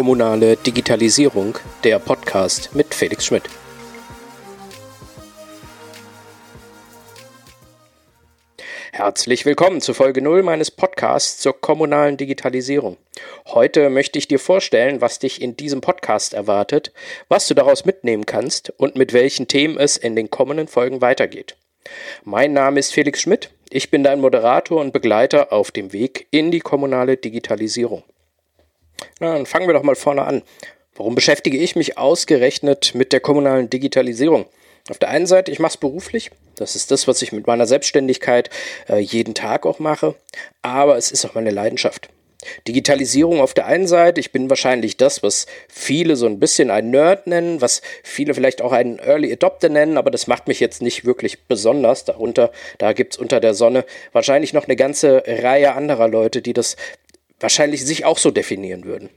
Kommunale Digitalisierung, der Podcast mit Felix Schmidt. Herzlich willkommen zu Folge 0 meines Podcasts zur kommunalen Digitalisierung. Heute möchte ich dir vorstellen, was dich in diesem Podcast erwartet, was du daraus mitnehmen kannst und mit welchen Themen es in den kommenden Folgen weitergeht. Mein Name ist Felix Schmidt, ich bin dein Moderator und Begleiter auf dem Weg in die kommunale Digitalisierung. Na, dann fangen wir doch mal vorne an. Warum beschäftige ich mich ausgerechnet mit der kommunalen Digitalisierung? Auf der einen Seite, ich mache es beruflich. Das ist das, was ich mit meiner Selbstständigkeit äh, jeden Tag auch mache. Aber es ist auch meine Leidenschaft. Digitalisierung auf der einen Seite, ich bin wahrscheinlich das, was viele so ein bisschen ein Nerd nennen, was viele vielleicht auch einen Early Adopter nennen, aber das macht mich jetzt nicht wirklich besonders. Darunter, da gibt es unter der Sonne wahrscheinlich noch eine ganze Reihe anderer Leute, die das wahrscheinlich sich auch so definieren würden.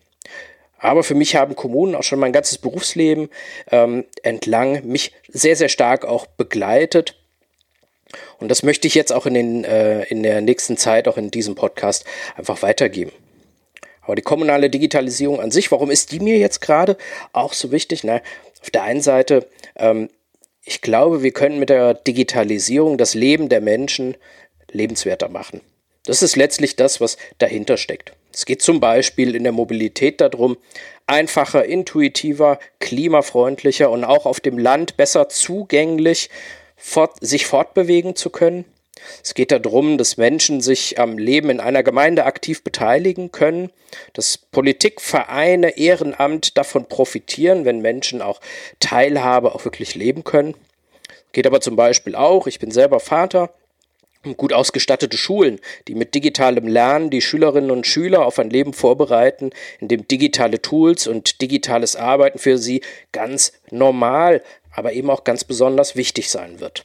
Aber für mich haben Kommunen auch schon mein ganzes Berufsleben ähm, entlang mich sehr, sehr stark auch begleitet. Und das möchte ich jetzt auch in, den, äh, in der nächsten Zeit, auch in diesem Podcast, einfach weitergeben. Aber die kommunale Digitalisierung an sich, warum ist die mir jetzt gerade auch so wichtig? Na, auf der einen Seite, ähm, ich glaube, wir können mit der Digitalisierung das Leben der Menschen lebenswerter machen. Das ist letztlich das, was dahinter steckt. Es geht zum Beispiel in der Mobilität darum, einfacher, intuitiver, klimafreundlicher und auch auf dem Land besser zugänglich fort, sich fortbewegen zu können. Es geht darum, dass Menschen sich am Leben in einer Gemeinde aktiv beteiligen können, dass Politik, Vereine, Ehrenamt davon profitieren, wenn Menschen auch Teilhabe auch wirklich leben können. Geht aber zum Beispiel auch, ich bin selber Vater, gut ausgestattete Schulen, die mit digitalem Lernen die Schülerinnen und Schüler auf ein Leben vorbereiten, in dem digitale Tools und digitales Arbeiten für sie ganz normal, aber eben auch ganz besonders wichtig sein wird.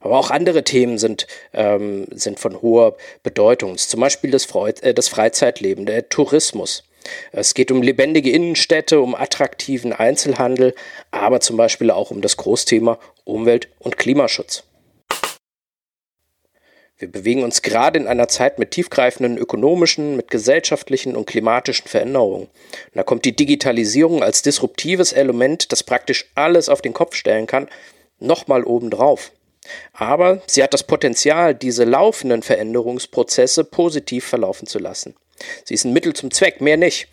Aber auch andere Themen sind, ähm, sind von hoher Bedeutung. Zum Beispiel das, Freud äh, das Freizeitleben, der Tourismus. Es geht um lebendige Innenstädte, um attraktiven Einzelhandel, aber zum Beispiel auch um das Großthema Umwelt- und Klimaschutz. Wir bewegen uns gerade in einer Zeit mit tiefgreifenden ökonomischen, mit gesellschaftlichen und klimatischen Veränderungen. Und da kommt die Digitalisierung als disruptives Element, das praktisch alles auf den Kopf stellen kann, nochmal obendrauf. Aber sie hat das Potenzial, diese laufenden Veränderungsprozesse positiv verlaufen zu lassen. Sie ist ein Mittel zum Zweck, mehr nicht.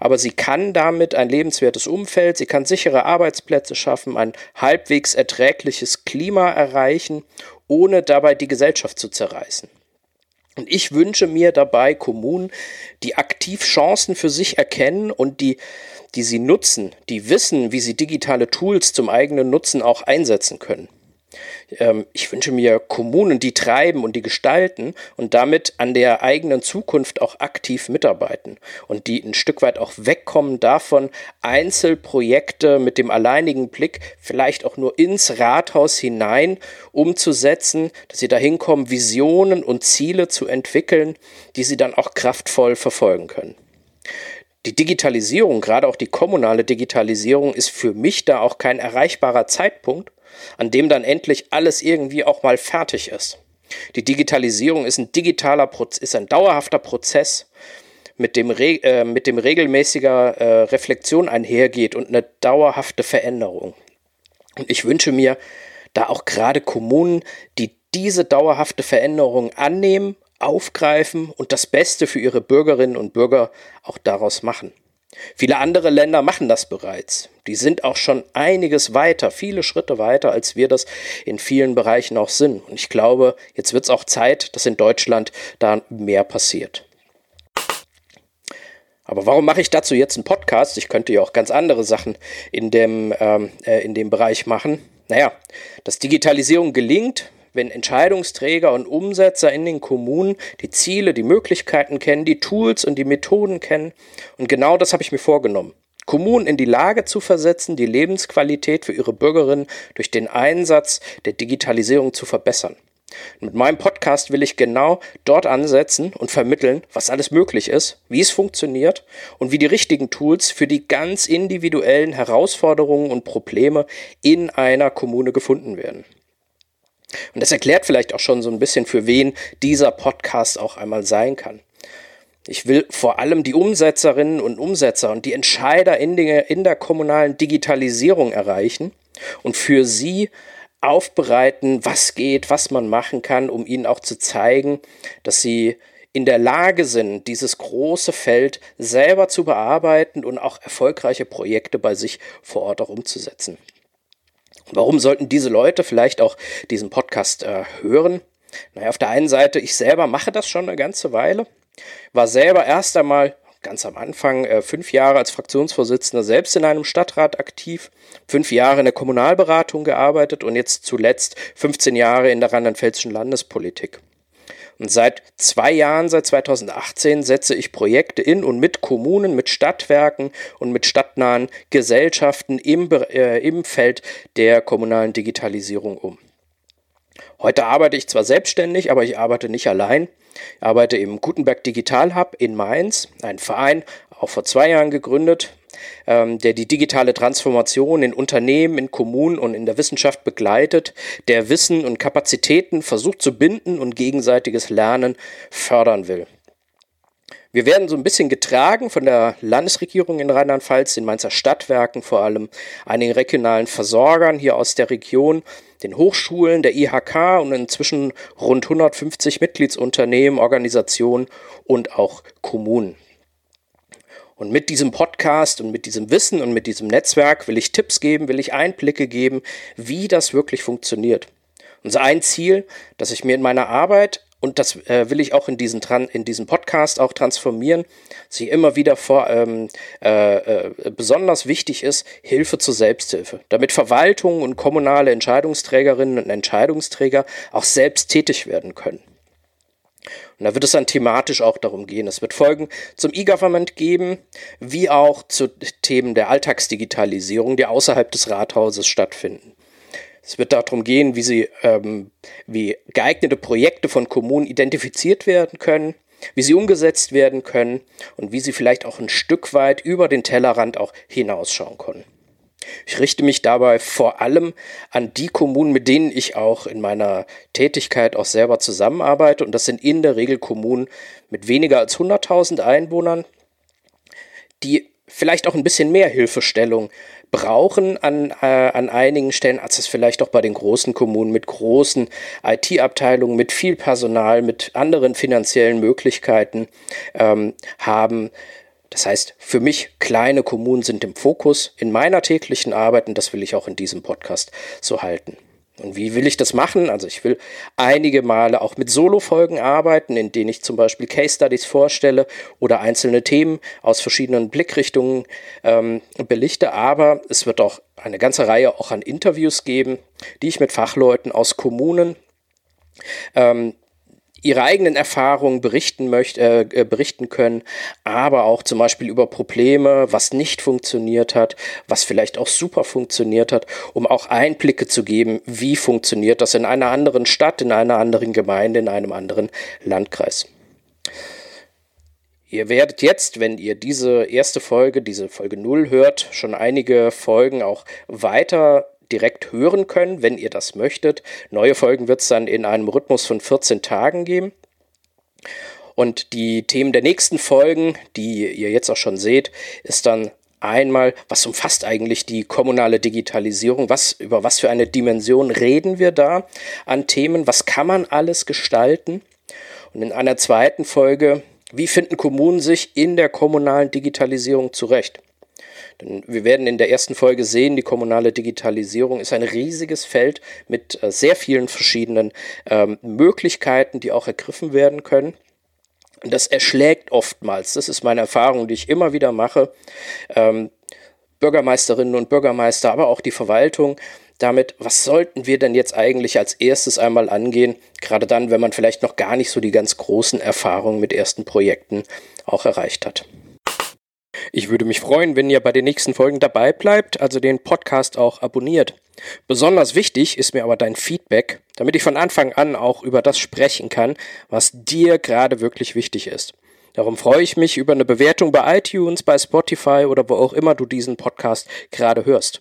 Aber sie kann damit ein lebenswertes Umfeld, sie kann sichere Arbeitsplätze schaffen, ein halbwegs erträgliches Klima erreichen, ohne dabei die Gesellschaft zu zerreißen. Und ich wünsche mir dabei Kommunen, die aktiv Chancen für sich erkennen und die, die sie nutzen, die wissen, wie sie digitale Tools zum eigenen Nutzen auch einsetzen können. Ähm, ich wünsche mir Kommunen, die treiben und die gestalten und damit an der eigenen Zukunft auch aktiv mitarbeiten und die ein Stück weit auch wegkommen davon, Einzelprojekte mit dem alleinigen Blick vielleicht auch nur ins Rathaus hinein umzusetzen, dass sie dahin kommen, Visionen und Ziele zu entwickeln, die sie dann auch kraftvoll verfolgen können. Die Digitalisierung, gerade auch die kommunale Digitalisierung, ist für mich da auch kein erreichbarer Zeitpunkt, an dem dann endlich alles irgendwie auch mal fertig ist. Die Digitalisierung ist ein digitaler Prozess, ist ein dauerhafter Prozess, mit dem, Re äh, mit dem regelmäßiger äh, Reflexion einhergeht und eine dauerhafte Veränderung. Und ich wünsche mir da auch gerade Kommunen, die diese dauerhafte Veränderung annehmen, aufgreifen und das Beste für ihre Bürgerinnen und Bürger auch daraus machen. Viele andere Länder machen das bereits. Die sind auch schon einiges weiter, viele Schritte weiter, als wir das in vielen Bereichen auch sind. Und ich glaube, jetzt wird es auch Zeit, dass in Deutschland da mehr passiert. Aber warum mache ich dazu jetzt einen Podcast? Ich könnte ja auch ganz andere Sachen in dem, ähm, äh, in dem Bereich machen. Naja, dass Digitalisierung gelingt, wenn Entscheidungsträger und Umsetzer in den Kommunen die Ziele, die Möglichkeiten kennen, die Tools und die Methoden kennen. Und genau das habe ich mir vorgenommen. Kommunen in die Lage zu versetzen, die Lebensqualität für ihre Bürgerinnen durch den Einsatz der Digitalisierung zu verbessern. Mit meinem Podcast will ich genau dort ansetzen und vermitteln, was alles möglich ist, wie es funktioniert und wie die richtigen Tools für die ganz individuellen Herausforderungen und Probleme in einer Kommune gefunden werden. Und das erklärt vielleicht auch schon so ein bisschen, für wen dieser Podcast auch einmal sein kann. Ich will vor allem die Umsetzerinnen und Umsetzer und die Entscheider in der, in der kommunalen Digitalisierung erreichen und für sie aufbereiten, was geht, was man machen kann, um ihnen auch zu zeigen, dass sie in der Lage sind, dieses große Feld selber zu bearbeiten und auch erfolgreiche Projekte bei sich vor Ort auch umzusetzen. Warum sollten diese Leute vielleicht auch diesen Podcast äh, hören? Naja, auf der einen Seite, ich selber mache das schon eine ganze Weile, war selber erst einmal ganz am Anfang äh, fünf Jahre als Fraktionsvorsitzender selbst in einem Stadtrat aktiv, fünf Jahre in der Kommunalberatung gearbeitet und jetzt zuletzt 15 Jahre in der rheinland-pfälzischen Landespolitik. Und seit zwei Jahren, seit 2018, setze ich Projekte in und mit Kommunen, mit Stadtwerken und mit stadtnahen Gesellschaften im, äh, im Feld der kommunalen Digitalisierung um. Heute arbeite ich zwar selbstständig, aber ich arbeite nicht allein. Ich arbeite im Gutenberg Digital Hub in Mainz, ein Verein, auch vor zwei Jahren gegründet, ähm, der die digitale Transformation in Unternehmen, in Kommunen und in der Wissenschaft begleitet, der Wissen und Kapazitäten versucht zu binden und gegenseitiges Lernen fördern will. Wir werden so ein bisschen getragen von der Landesregierung in Rheinland-Pfalz, den Mainzer Stadtwerken vor allem, einigen regionalen Versorgern hier aus der Region, den Hochschulen, der IHK und inzwischen rund 150 Mitgliedsunternehmen, Organisationen und auch Kommunen. Und mit diesem Podcast und mit diesem Wissen und mit diesem Netzwerk will ich Tipps geben, will ich Einblicke geben, wie das wirklich funktioniert. Unser ein Ziel, dass ich mir in meiner Arbeit und das äh, will ich auch in, diesen, in diesem Podcast auch transformieren, sie immer wieder vor, ähm, äh, äh, besonders wichtig ist, Hilfe zur Selbsthilfe, damit Verwaltungen und kommunale Entscheidungsträgerinnen und Entscheidungsträger auch selbst tätig werden können. Und da wird es dann thematisch auch darum gehen. Es wird Folgen zum E-Government geben, wie auch zu Themen der Alltagsdigitalisierung, die außerhalb des Rathauses stattfinden. Es wird darum gehen, wie sie, ähm, wie geeignete Projekte von Kommunen identifiziert werden können, wie sie umgesetzt werden können und wie sie vielleicht auch ein Stück weit über den Tellerrand auch hinausschauen können. Ich richte mich dabei vor allem an die Kommunen, mit denen ich auch in meiner Tätigkeit auch selber zusammenarbeite. Und das sind in der Regel Kommunen mit weniger als 100.000 Einwohnern, die vielleicht auch ein bisschen mehr Hilfestellung brauchen an, äh, an einigen Stellen, als es vielleicht auch bei den großen Kommunen mit großen IT-Abteilungen, mit viel Personal, mit anderen finanziellen Möglichkeiten ähm, haben. Das heißt, für mich kleine Kommunen sind im Fokus in meiner täglichen Arbeit und das will ich auch in diesem Podcast so halten. Und wie will ich das machen? Also ich will einige Male auch mit Solo-Folgen arbeiten, in denen ich zum Beispiel Case Studies vorstelle oder einzelne Themen aus verschiedenen Blickrichtungen ähm, belichte. Aber es wird auch eine ganze Reihe auch an Interviews geben, die ich mit Fachleuten aus Kommunen ähm, ihre eigenen Erfahrungen berichten möchte, äh, äh, berichten können, aber auch zum Beispiel über Probleme, was nicht funktioniert hat, was vielleicht auch super funktioniert hat, um auch Einblicke zu geben, wie funktioniert das in einer anderen Stadt, in einer anderen Gemeinde, in einem anderen Landkreis. Ihr werdet jetzt, wenn ihr diese erste Folge, diese Folge 0 hört, schon einige Folgen auch weiter direkt hören können, wenn ihr das möchtet. Neue Folgen wird es dann in einem Rhythmus von 14 Tagen geben. Und die Themen der nächsten Folgen, die ihr jetzt auch schon seht, ist dann einmal, was umfasst eigentlich die kommunale Digitalisierung? Was, über was für eine Dimension reden wir da an Themen? Was kann man alles gestalten? Und in einer zweiten Folge, wie finden Kommunen sich in der kommunalen Digitalisierung zurecht? Denn wir werden in der ersten Folge sehen, die kommunale Digitalisierung ist ein riesiges Feld mit äh, sehr vielen verschiedenen ähm, Möglichkeiten, die auch ergriffen werden können. Und das erschlägt oftmals, das ist meine Erfahrung, die ich immer wieder mache, ähm, Bürgermeisterinnen und Bürgermeister, aber auch die Verwaltung, damit, was sollten wir denn jetzt eigentlich als erstes einmal angehen, gerade dann, wenn man vielleicht noch gar nicht so die ganz großen Erfahrungen mit ersten Projekten auch erreicht hat. Ich würde mich freuen, wenn ihr bei den nächsten Folgen dabei bleibt, also den Podcast auch abonniert. Besonders wichtig ist mir aber dein Feedback, damit ich von Anfang an auch über das sprechen kann, was dir gerade wirklich wichtig ist. Darum freue ich mich über eine Bewertung bei iTunes, bei Spotify oder wo auch immer du diesen Podcast gerade hörst.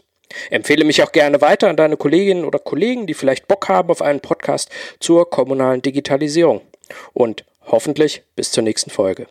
Empfehle mich auch gerne weiter an deine Kolleginnen oder Kollegen, die vielleicht Bock haben auf einen Podcast zur kommunalen Digitalisierung. Und hoffentlich bis zur nächsten Folge.